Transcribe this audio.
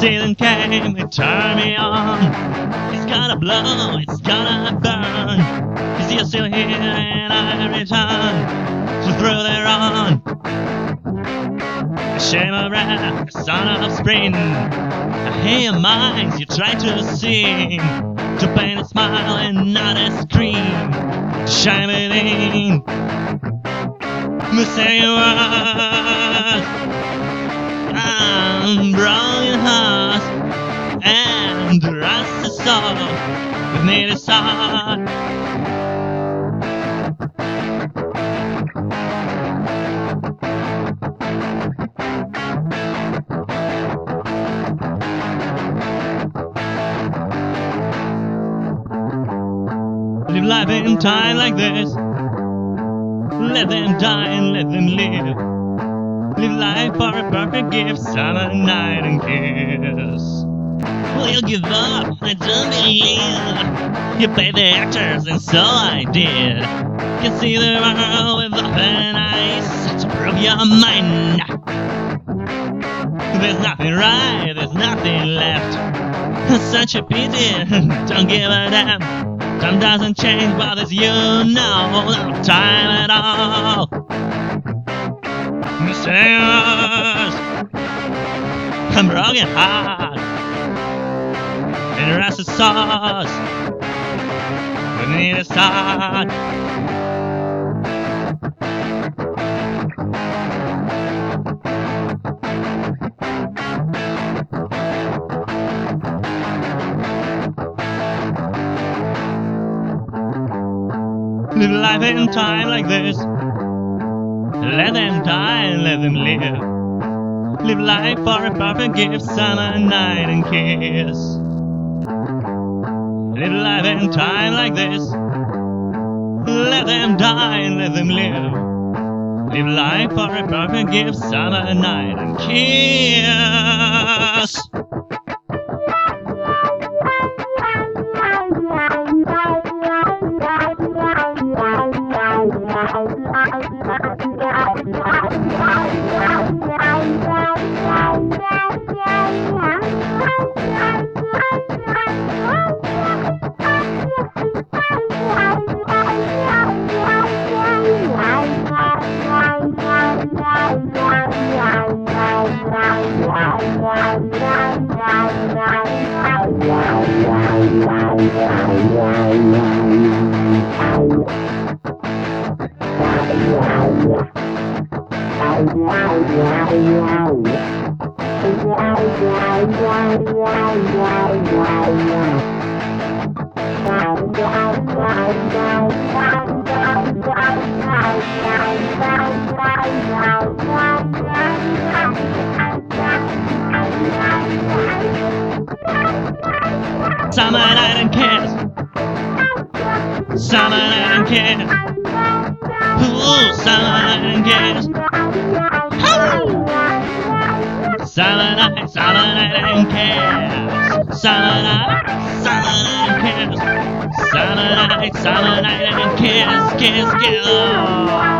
season came, it turned me on. It's gonna blow, it's gonna burn. Cause you're still here and I return. So throw there on. A shame of wrath, a son of spring. I hear your minds, you try to sing. To paint a smile and not a scream. Shine it in. Say words. I'm broken heart and all with me to start. Live life in time like this. Let them die and let them live. Live life for a perfect gift, summer night and kiss. Will you give up? I don't believe you pay the actors, and so I did. Can see the world with open eyes to prove your mind. There's nothing right, there's nothing left. Such a pity, don't give a damn. Time doesn't change, but as you know, no time at all. I'm broken heart, and rusted sauce. Need a start. Live life in time like this. Let them die and let them live. Live life for a perfect gift, summer night and kiss. Live life in time like this. Let them die and let them live. Live life for a perfect gift, summer night and kiss. wow, wow, wow, wow. Summer night and kiss. Summer night and kiss. Ooh, summer night and kiss. Night and kiss. Summer night, and. Summer night, night and kiss, kiss, kiss.